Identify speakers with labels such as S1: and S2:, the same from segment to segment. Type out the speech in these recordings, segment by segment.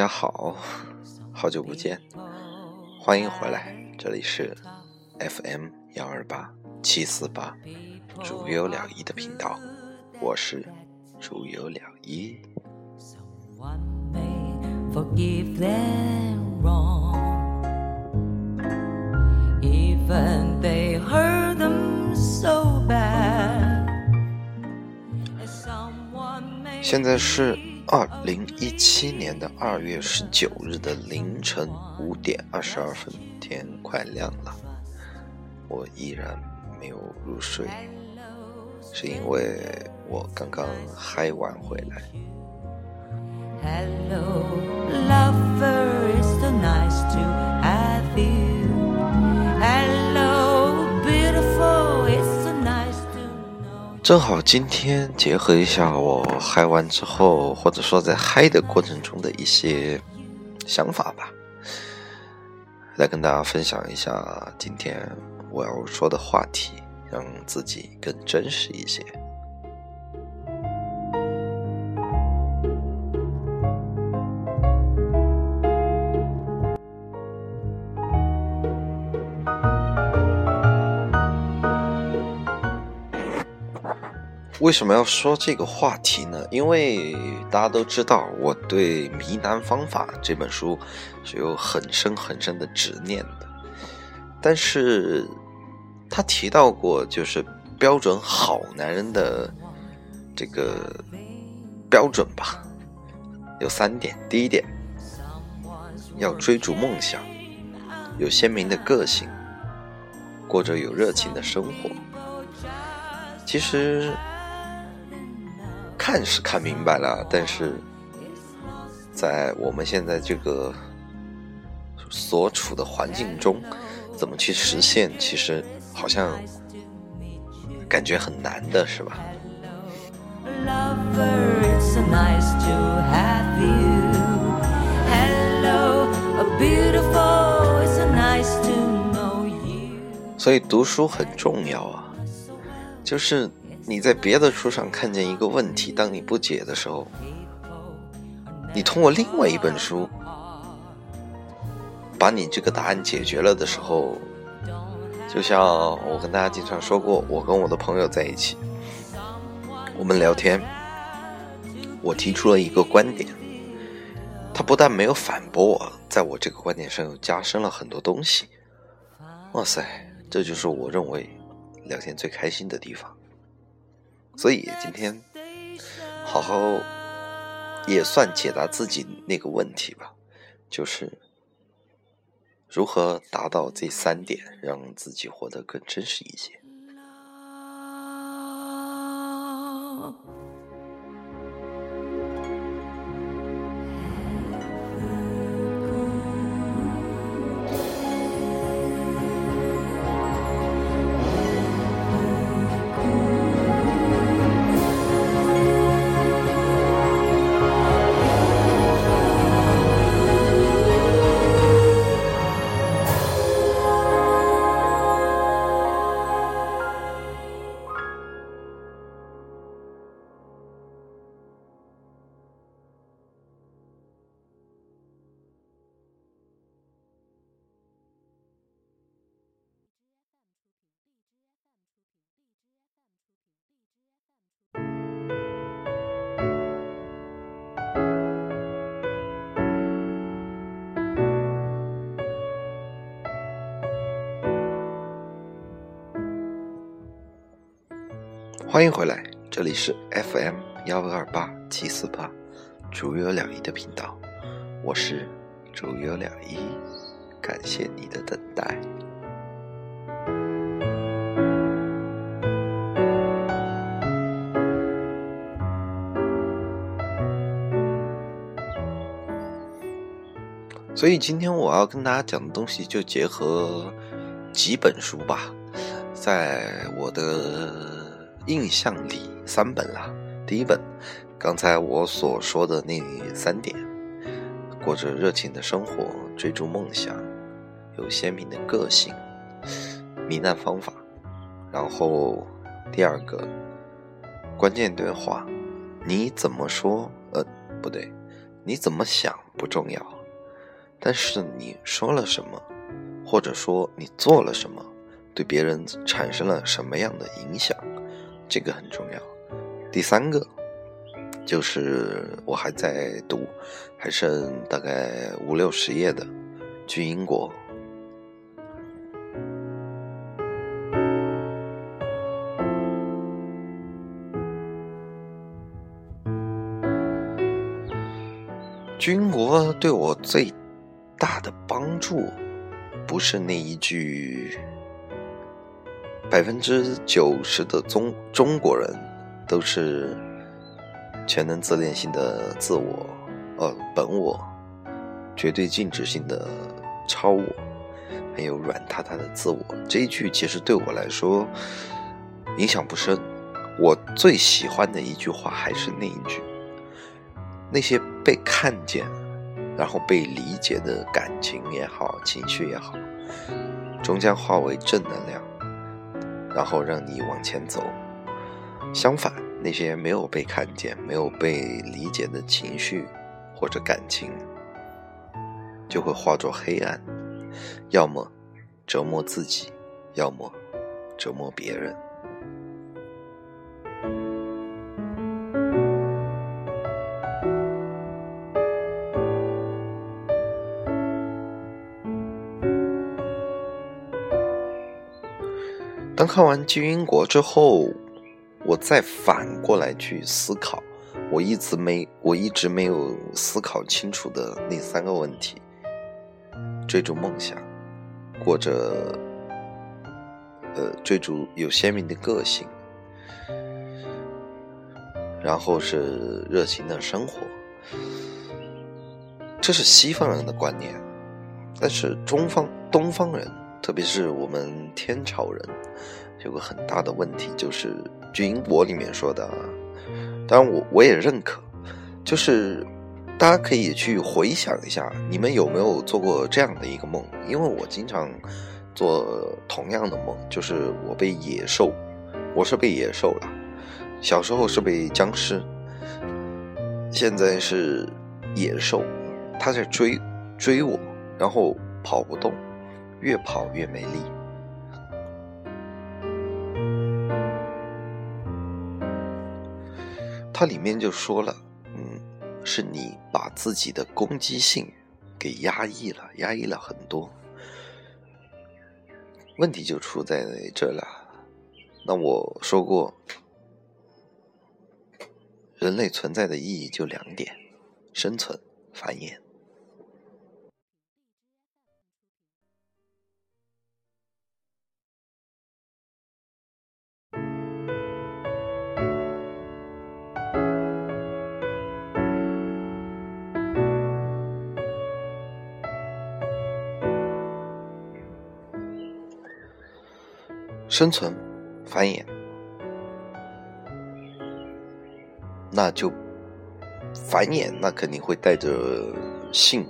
S1: 大家好，好久不见，欢迎回来，这里是 FM 幺二八七四八，主有了一的频道，我是主有了一。现在是二零一七年的二月十九日的凌晨五点二十二分，天快亮了，我依然没有入睡，是因为我刚刚嗨完回来。正好今天结合一下我嗨完之后，或者说在嗨的过程中的一些想法吧，来跟大家分享一下今天我要说的话题，让自己更真实一些。为什么要说这个话题呢？因为大家都知道，我对《迷男方法》这本书是有很深很深的执念的。但是，他提到过，就是标准好男人的这个标准吧，有三点。第一点，要追逐梦想，有鲜明的个性，过着有热情的生活。其实。看是看明白了，但是在我们现在这个所处的环境中，怎么去实现？其实好像感觉很难的，是吧？所以读书很重要啊，就是。你在别的书上看见一个问题，当你不解的时候，你通过另外一本书把你这个答案解决了的时候，就像我跟大家经常说过，我跟我的朋友在一起，我们聊天，我提出了一个观点，他不但没有反驳我，在我这个观点上又加深了很多东西。哇塞，这就是我认为聊天最开心的地方。所以今天好好也算解答自己那个问题吧，就是如何达到这三点，让自己活得更真实一些。欢迎回来，这里是 FM 幺二八七四八，主有两一的频道，我是主有两一，感谢你的等待。所以今天我要跟大家讲的东西，就结合几本书吧，在我的。印象里三本了，第一本，刚才我所说的那三点，过着热情的生活，追逐梦想，有鲜明的个性，糜烂方法，然后第二个关键对话，你怎么说？呃，不对，你怎么想不重要，但是你说了什么，或者说你做了什么，对别人产生了什么样的影响，这个很重要。第三个就是我还在读，还剩大概五六十页的《去英国》。军国对我最大的帮助，不是那一句“百分之九十的中中国人都是全能自恋性的自我，呃，本我，绝对静止性的超我，还有软塌塌的自我”这一句，其实对我来说影响不深。我最喜欢的一句话还是那一句。那些被看见，然后被理解的感情也好，情绪也好，终将化为正能量，然后让你往前走。相反，那些没有被看见、没有被理解的情绪或者感情，就会化作黑暗，要么折磨自己，要么折磨别人。看完《巨英国》之后，我再反过来去思考，我一直没我一直没有思考清楚的那三个问题：追逐梦想，过着呃追逐有鲜明的个性，然后是热情的生活。这是西方人的观念，但是中方东方人。特别是我们天朝人，有个很大的问题，就是《巨英国》里面说的啊，当然我我也认可，就是大家可以去回想一下，你们有没有做过这样的一个梦？因为我经常做同样的梦，就是我被野兽，我是被野兽了，小时候是被僵尸，现在是野兽，他在追追我，然后跑不动。越跑越没力。它里面就说了，嗯，是你把自己的攻击性给压抑了，压抑了很多。问题就出在这了。那我说过，人类存在的意义就两点：生存、繁衍。生存、繁衍，那就繁衍，那肯定会带着性、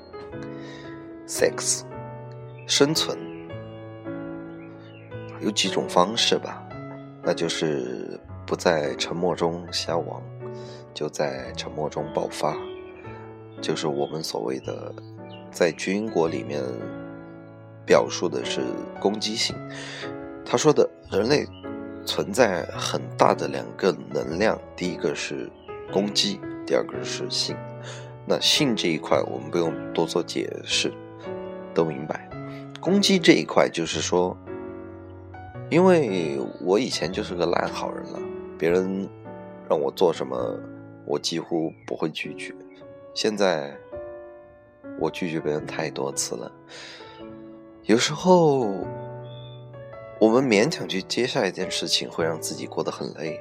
S1: sex。生存有几种方式吧，那就是不在沉默中消亡，就在沉默中爆发，就是我们所谓的在军国里面表述的是攻击性。他说的人类存在很大的两个能量，第一个是攻击，第二个是性。那性这一块我们不用多做解释，都明白。攻击这一块就是说，因为我以前就是个烂好人了，别人让我做什么，我几乎不会拒绝。现在我拒绝别人太多次了，有时候。我们勉强去接下一件事情，会让自己过得很累，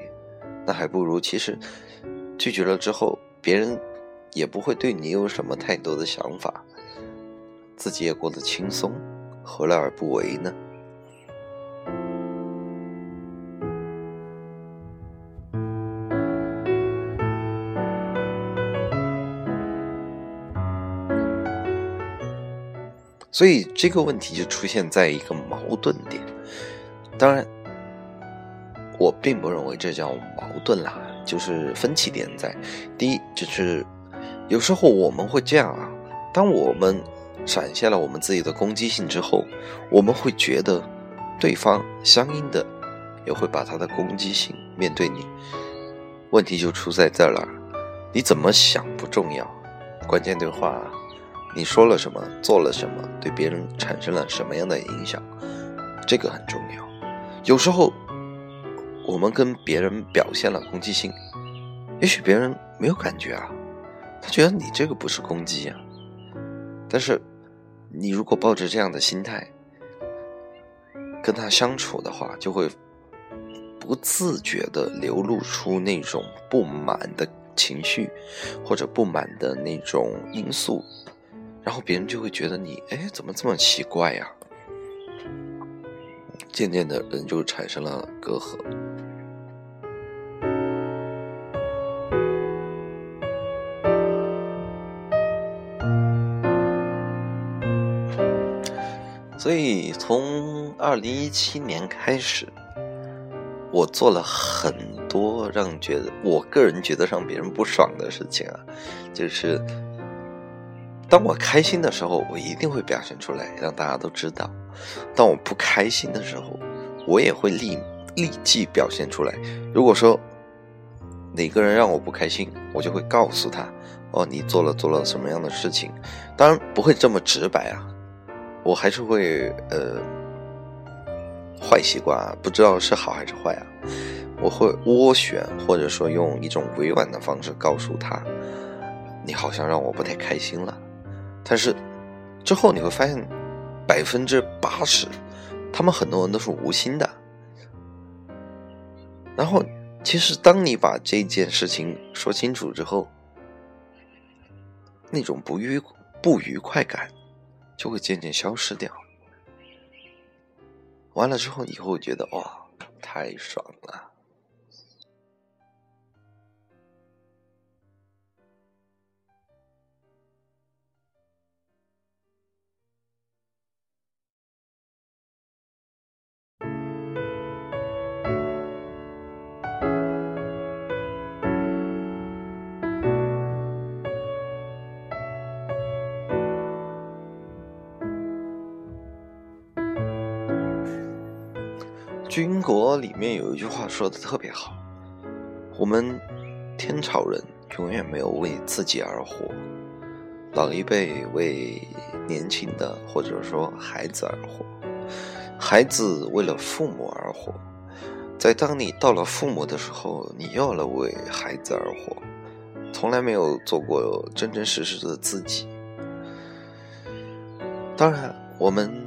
S1: 那还不如其实拒绝了之后，别人也不会对你有什么太多的想法，自己也过得轻松，何乐而不为呢？所以这个问题就出现在一个矛盾点。当然，我并不认为这叫矛盾啦，就是分歧点在。第一，就是有时候我们会这样啊，当我们展现了我们自己的攻击性之后，我们会觉得对方相应的也会把他的攻击性面对你。问题就出在这儿了，你怎么想不重要，关键对话你说了什么，做了什么，对别人产生了什么样的影响，这个很重要。有时候我们跟别人表现了攻击性，也许别人没有感觉啊，他觉得你这个不是攻击啊，但是。你如果抱着这样的心态跟他相处的话，就会不自觉的流露出那种不满的情绪，或者不满的那种因素，然后别人就会觉得你，哎，怎么这么奇怪呀？渐渐的，人就产生了隔阂。所以从二零一七年开始，我做了很多让觉得我个人觉得让别人不爽的事情啊，就是当我开心的时候，我一定会表现出来，让大家都知道；当我不开心的时候，我也会立立即表现出来。如果说哪个人让我不开心，我就会告诉他：哦，你做了做了什么样的事情？当然不会这么直白啊。我还是会呃，坏习惯啊不知道是好还是坏啊。我会斡旋，或者说用一种委婉的方式告诉他，你好像让我不太开心了。但是之后你会发现，百分之八十，他们很多人都是无心的。然后，其实当你把这件事情说清楚之后，那种不愉不愉快感。就会渐渐消失掉。完了之后，你会觉得哇，太爽了。军国里面有一句话说的特别好：“我们天朝人永远没有为自己而活，老一辈为年轻的或者说孩子而活，孩子为了父母而活，在当你到了父母的时候，你又要为孩子而活，从来没有做过真真实实的自己。当然，我们。”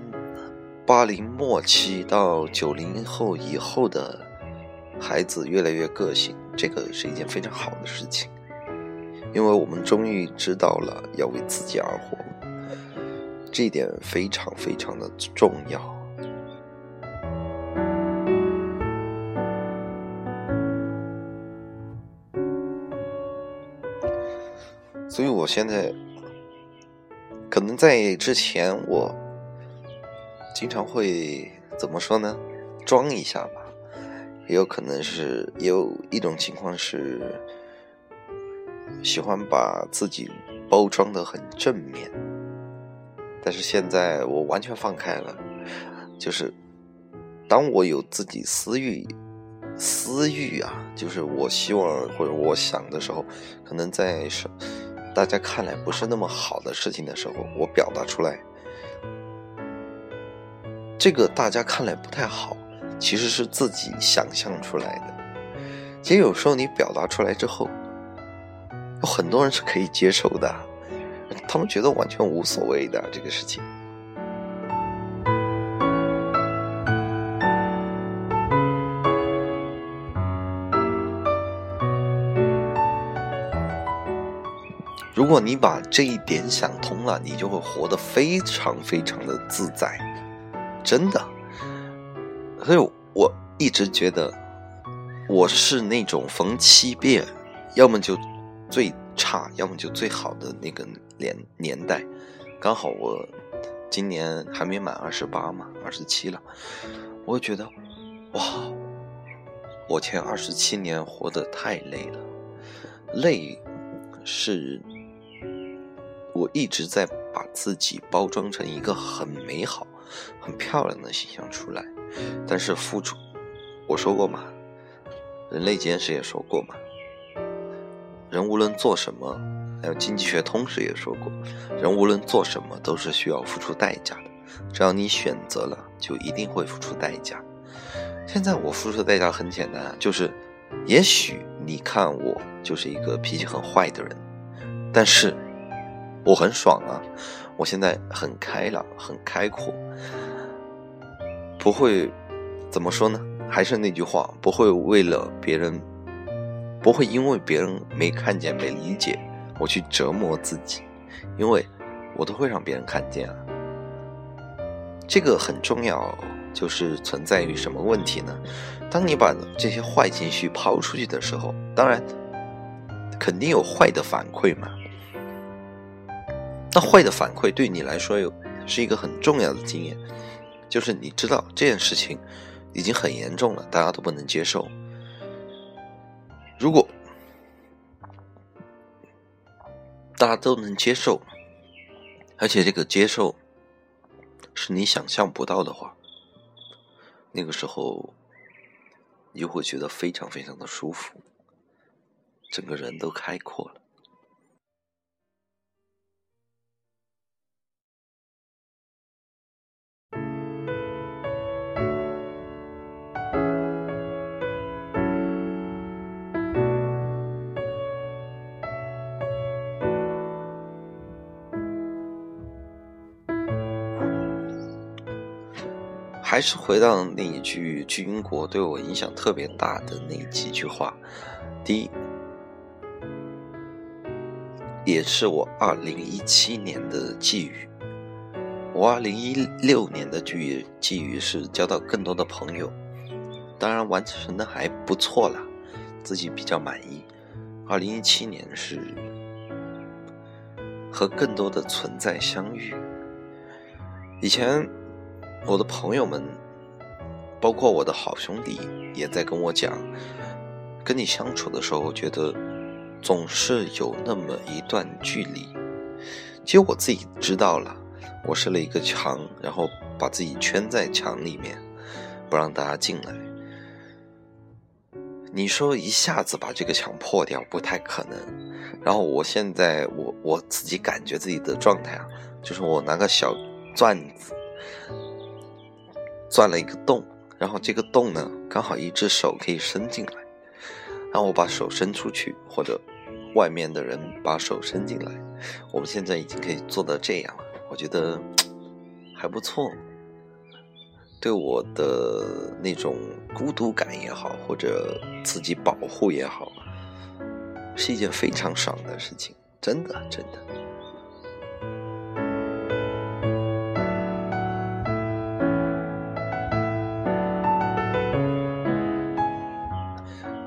S1: 八零末期到九零后以后的孩子越来越个性，这个是一件非常好的事情，因为我们终于知道了要为自己而活，这一点非常非常的重要。所以我现在可能在之前我。经常会怎么说呢？装一下吧，也有可能是，也有一种情况是喜欢把自己包装的很正面。但是现在我完全放开了，就是当我有自己私欲、私欲啊，就是我希望或者我想的时候，可能在是大家看来不是那么好的事情的时候，我表达出来。这个大家看来不太好，其实是自己想象出来的。其实有时候你表达出来之后，有很多人是可以接受的，他们觉得完全无所谓的这个事情。如果你把这一点想通了，你就会活得非常非常的自在。真的，所以我一直觉得我是那种逢七变，要么就最差，要么就最好的那个年年代。刚好我今年还没满二十八嘛，二十七了，我觉得哇，我前二十七年活得太累了，累是我一直在把自己包装成一个很美好、很漂亮的形象出来，但是付出，我说过嘛，人类简史也说过嘛，人无论做什么，还有经济学通史也说过，人无论做什么都是需要付出代价的，只要你选择了，就一定会付出代价。现在我付出的代价很简单，就是，也许你看我就是一个脾气很坏的人，但是。我很爽啊！我现在很开朗，很开阔，不会怎么说呢？还是那句话，不会为了别人，不会因为别人没看见、没理解，我去折磨自己，因为我都会让别人看见啊。这个很重要，就是存在于什么问题呢？当你把这些坏情绪抛出去的时候，当然肯定有坏的反馈嘛。那坏的反馈对你来说有是一个很重要的经验，就是你知道这件事情已经很严重了，大家都不能接受。如果大家都能接受，而且这个接受是你想象不到的话，那个时候你就会觉得非常非常的舒服，整个人都开阔了。还是回到那一句巨英国对我影响特别大的那几句话。第一，也是我二零一七年的寄语。我二零一六年的寄语寄语是交到更多的朋友，当然完成的还不错啦，自己比较满意。二零一七年是和更多的存在相遇。以前。我的朋友们，包括我的好兄弟，也在跟我讲，跟你相处的时候，我觉得总是有那么一段距离。其实我自己知道了，我设了一个墙，然后把自己圈在墙里面，不让大家进来。你说一下子把这个墙破掉，不太可能。然后我现在，我我自己感觉自己的状态啊，就是我拿个小钻子。钻了一个洞，然后这个洞呢，刚好一只手可以伸进来，然后我把手伸出去，或者外面的人把手伸进来，我们现在已经可以做到这样了，我觉得还不错。对我的那种孤独感也好，或者自己保护也好，是一件非常爽的事情，真的，真的。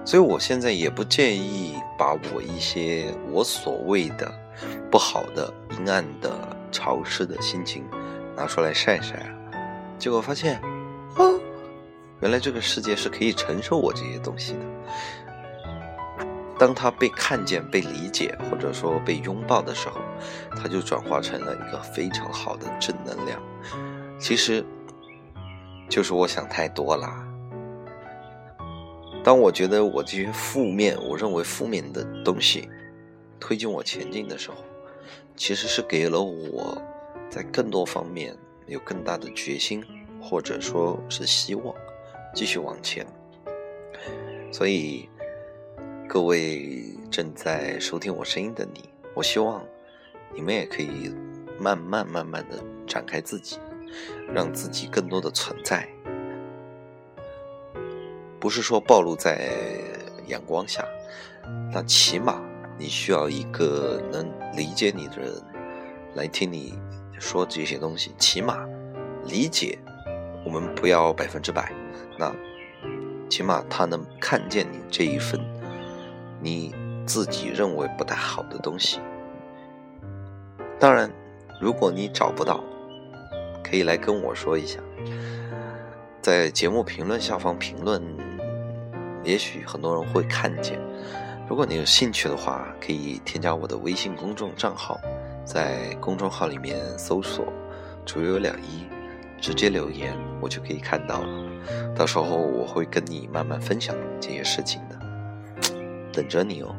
S1: 所以我现在也不介意把我一些我所谓的不好的、阴暗的、潮湿的心情拿出来晒晒。结果发现，啊，原来这个世界是可以承受我这些东西的。当他被看见、被理解，或者说被拥抱的时候，他就转化成了一个非常好的正能量。其实，就是我想太多了。当我觉得我这些负面，我认为负面的东西推进我前进的时候，其实是给了我在更多方面有更大的决心，或者说是希望继续往前。所以，各位正在收听我声音的你，我希望你们也可以慢慢慢慢的展开自己，让自己更多的存在。不是说暴露在阳光下，那起码你需要一个能理解你的人来听你说这些东西。起码理解，我们不要百分之百，那起码他能看见你这一份你自己认为不太好的东西。当然，如果你找不到，可以来跟我说一下，在节目评论下方评论。也许很多人会看见，如果你有兴趣的话，可以添加我的微信公众账号在公众号里面搜索“竹有两一”，直接留言，我就可以看到了。到时候我会跟你慢慢分享这些事情的，等着你哦。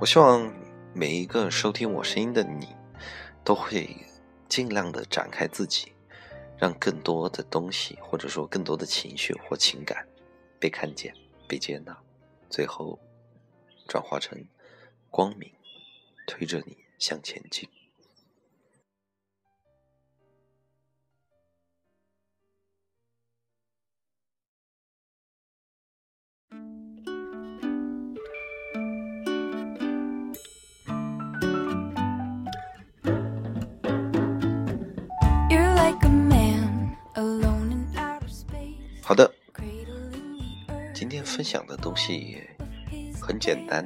S1: 我希望每一个收听我声音的你，都会尽量的展开自己，让更多的东西，或者说更多的情绪或情感，被看见、被接纳，最后转化成光明，推着你向前进。好的，今天分享的东西很简单，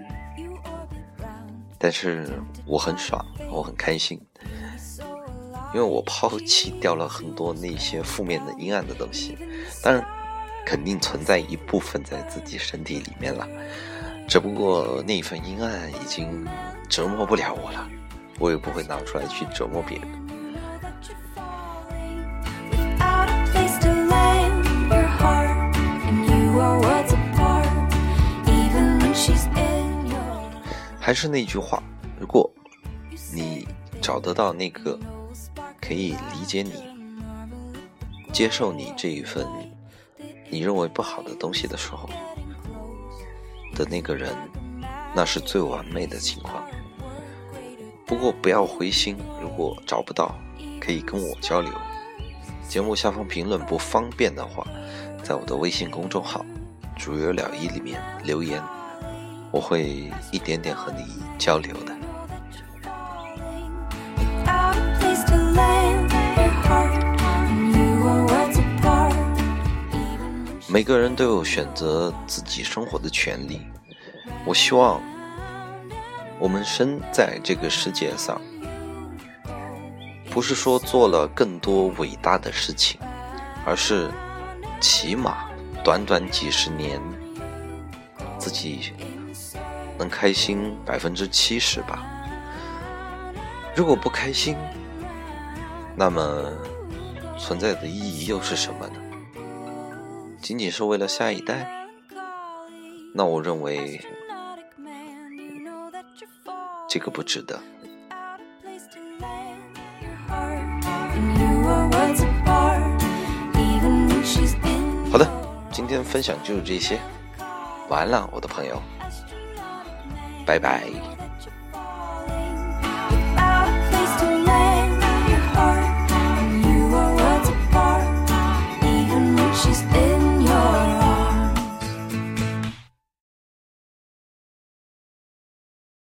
S1: 但是我很爽，我很开心，因为我抛弃掉了很多那些负面的、阴暗的东西。当然，肯定存在一部分在自己身体里面了，只不过那一份阴暗已经折磨不了我了，我也不会拿出来去折磨别人。还是那句话，如果你找得到那个可以理解你、接受你这一份你认为不好的东西的时候的那个人，那是最完美的情况。不过不要灰心，如果找不到，可以跟我交流。节目下方评论不方便的话，在我的微信公众号“主有了一”里面留言。我会一点点和你交流的。每个人都有选择自己生活的权利。我希望我们生在这个世界上，不是说做了更多伟大的事情，而是起码短短几十年，自己。能开心百分之七十吧。如果不开心，那么存在的意义又是什么呢？仅仅是为了下一代？那我认为这个不值得。好的，今天分享就是这些。晚安了，我的朋友。拜拜。